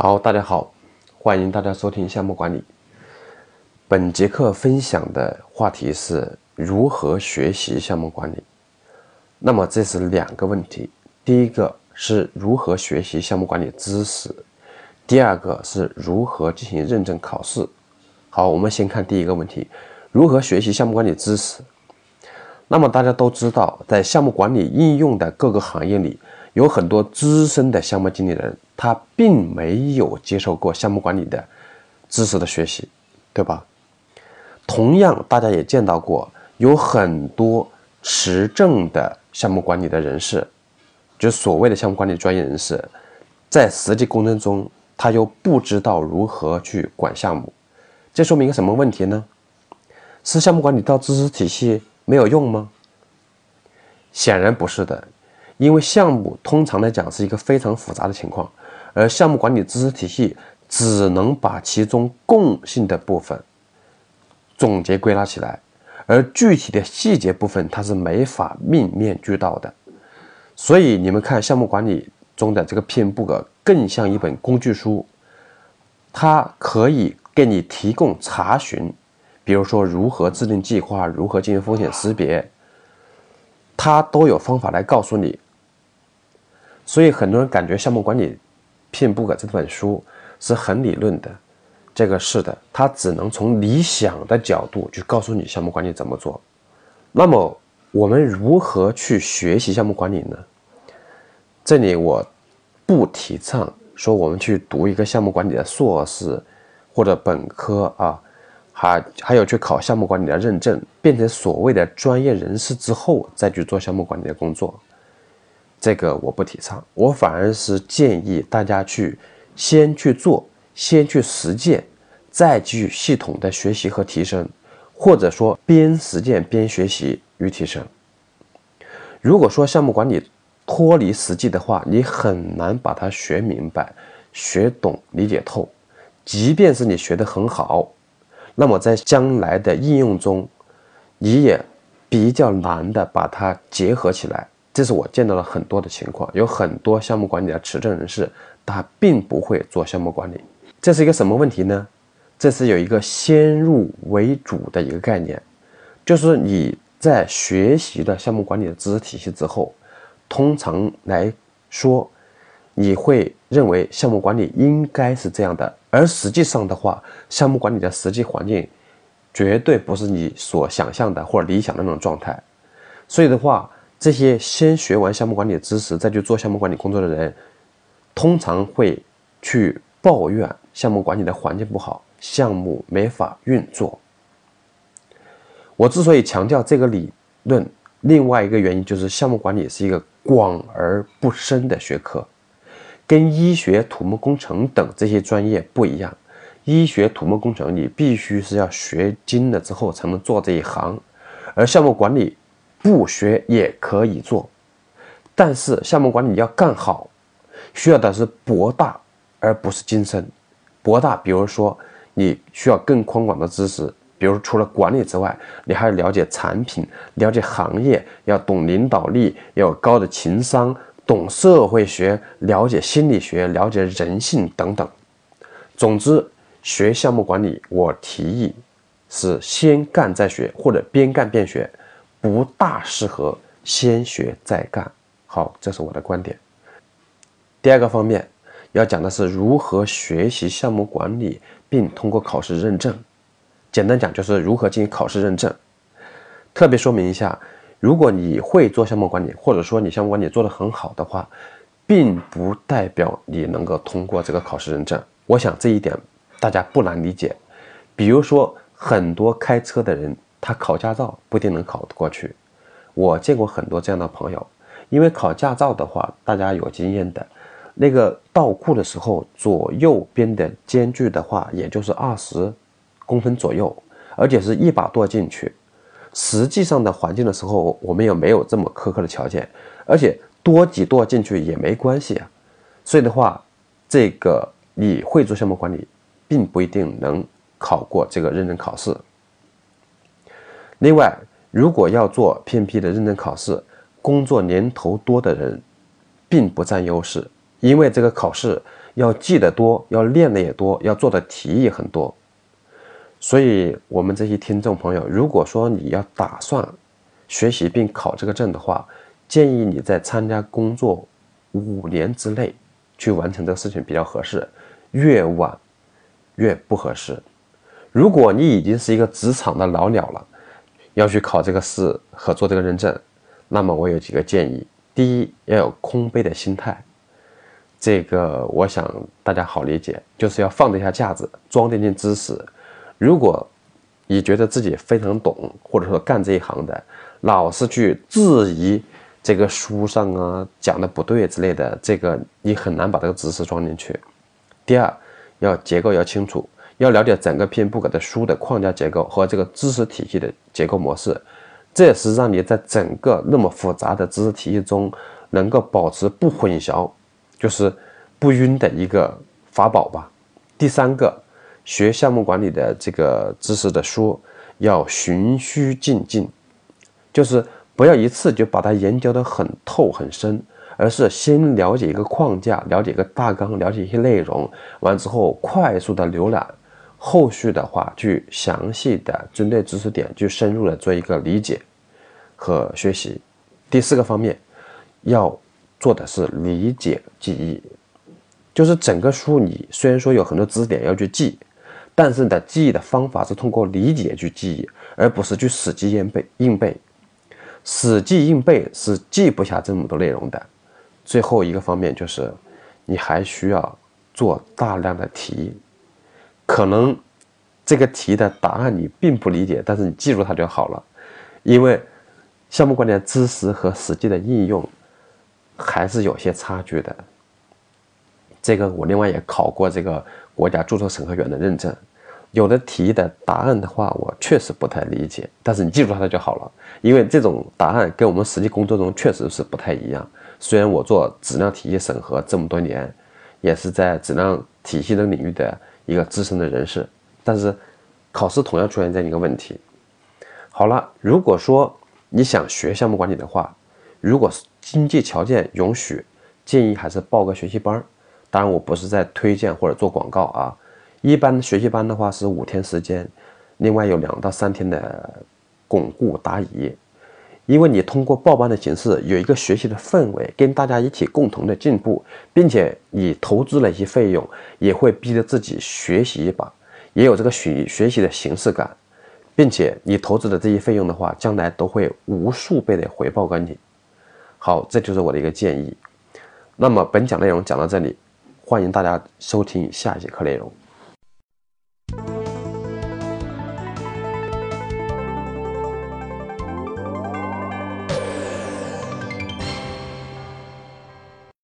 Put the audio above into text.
好，大家好，欢迎大家收听项目管理。本节课分享的话题是如何学习项目管理。那么这是两个问题，第一个是如何学习项目管理知识，第二个是如何进行认证考试。好，我们先看第一个问题，如何学习项目管理知识。那么大家都知道，在项目管理应用的各个行业里，有很多资深的项目经理人，他并没有接受过项目管理的知识的学习，对吧？同样，大家也见到过有很多持证的项目管理的人士，就所谓的项目管理专业人士，在实际工程中，他又不知道如何去管项目，这说明一个什么问题呢？是项目管理到知识体系？没有用吗？显然不是的，因为项目通常来讲是一个非常复杂的情况，而项目管理知识体系只能把其中共性的部分总结归纳起来，而具体的细节部分它是没法面面俱到的。所以你们看项目管理中的这个 PM book 更像一本工具书，它可以给你提供查询。比如说，如何制定计划，如何进行风险识别，它都有方法来告诉你。所以很多人感觉项目管理，PM book 这本书是很理论的，这个是的，它只能从理想的角度去告诉你项目管理怎么做。那么我们如何去学习项目管理呢？这里我不提倡说我们去读一个项目管理的硕士或者本科啊。还还有去考项目管理的认证，变成所谓的专业人士之后，再去做项目管理的工作，这个我不提倡。我反而是建议大家去先去做，先去实践，再去系统的学习和提升，或者说边实践边学习与提升。如果说项目管理脱离实际的话，你很难把它学明白、学懂、理解透，即便是你学得很好。那么在将来的应用中，你也比较难的把它结合起来。这是我见到了很多的情况，有很多项目管理的持证人士，他并不会做项目管理。这是一个什么问题呢？这是有一个先入为主的一个概念，就是你在学习了项目管理的知识体系之后，通常来说，你会认为项目管理应该是这样的。而实际上的话，项目管理的实际环境绝对不是你所想象的或者理想的那种状态。所以的话，这些先学完项目管理的知识再去做项目管理工作的人，通常会去抱怨项目管理的环境不好，项目没法运作。我之所以强调这个理论，另外一个原因就是项目管理是一个广而不深的学科。跟医学、土木工程等这些专业不一样，医学、土木工程你必须是要学精了之后才能做这一行，而项目管理不学也可以做，但是项目管理要干好，需要的是博大而不是精深。博大，比如说你需要更宽广的知识，比如除了管理之外，你还要了解产品、了解行业，要懂领导力，要有高的情商。懂社会学，了解心理学，了解人性等等。总之，学项目管理，我提议是先干再学，或者边干边学，不大适合先学再干。好，这是我的观点。第二个方面要讲的是如何学习项目管理，并通过考试认证。简单讲，就是如何进行考试认证。特别说明一下。如果你会做项目管理，或者说你项目管理做得很好的话，并不代表你能够通过这个考试认证。我想这一点大家不难理解。比如说，很多开车的人，他考驾照不一定能考得过去。我见过很多这样的朋友，因为考驾照的话，大家有经验的，那个倒库的时候，左右边的间距的话，也就是二十公分左右，而且是一把舵进去。实际上的环境的时候，我们也没有这么苛刻的条件，而且多几舵进去也没关系啊。所以的话，这个你会做项目管理，并不一定能考过这个认证考试。另外，如果要做 PMP 的认证考试，工作年头多的人并不占优势，因为这个考试要记得多，要练的也多，要做的题也很多。所以，我们这些听众朋友，如果说你要打算学习并考这个证的话，建议你在参加工作五年之内去完成这个事情比较合适，越晚越不合适。如果你已经是一个职场的老鸟了，要去考这个试和做这个认证，那么我有几个建议：第一，要有空杯的心态，这个我想大家好理解，就是要放得下架子，装得进知识。如果你觉得自己非常懂，或者说干这一行的，老是去质疑这个书上啊讲的不对之类的，这个你很难把这个知识装进去。第二，要结构要清楚，要了解整个 PMBOK 的书的框架结构和这个知识体系的结构模式，这也是让你在整个那么复杂的知识体系中能够保持不混淆，就是不晕的一个法宝吧。第三个。学项目管理的这个知识的书要循序渐进，就是不要一次就把它研究得很透很深，而是先了解一个框架，了解一个大纲，了解一些内容，完之后快速的浏览，后续的话去详细的针对知识点去深入的做一个理解和学习。第四个方面要做的是理解记忆，就是整个书你虽然说有很多知识点要去记。但是的记忆的方法是通过理解去记忆，而不是去死记硬背。硬背，死记硬背是记不下这么多内容的。最后一个方面就是，你还需要做大量的题。可能这个题的答案你并不理解，但是你记住它就好了。因为项目管理的知识和实际的应用还是有些差距的。这个我另外也考过这个国家注册审核员的认证。有的题的答案的话，我确实不太理解，但是你记住它就好了，因为这种答案跟我们实际工作中确实是不太一样。虽然我做质量体系审核这么多年，也是在质量体系的领域的一个资深的人士，但是考试同样出现这样一个问题。好了，如果说你想学项目管理的话，如果是经济条件允许，建议还是报个学习班当然，我不是在推荐或者做广告啊。一般学习班的话是五天时间，另外有两到三天的巩固答疑。因为你通过报班的形式，有一个学习的氛围，跟大家一起共同的进步，并且你投资了一些费用，也会逼着自己学习一把，也有这个学学习的形式感，并且你投资的这些费用的话，将来都会无数倍的回报给你。好，这就是我的一个建议。那么本讲内容讲到这里，欢迎大家收听下一节课内容。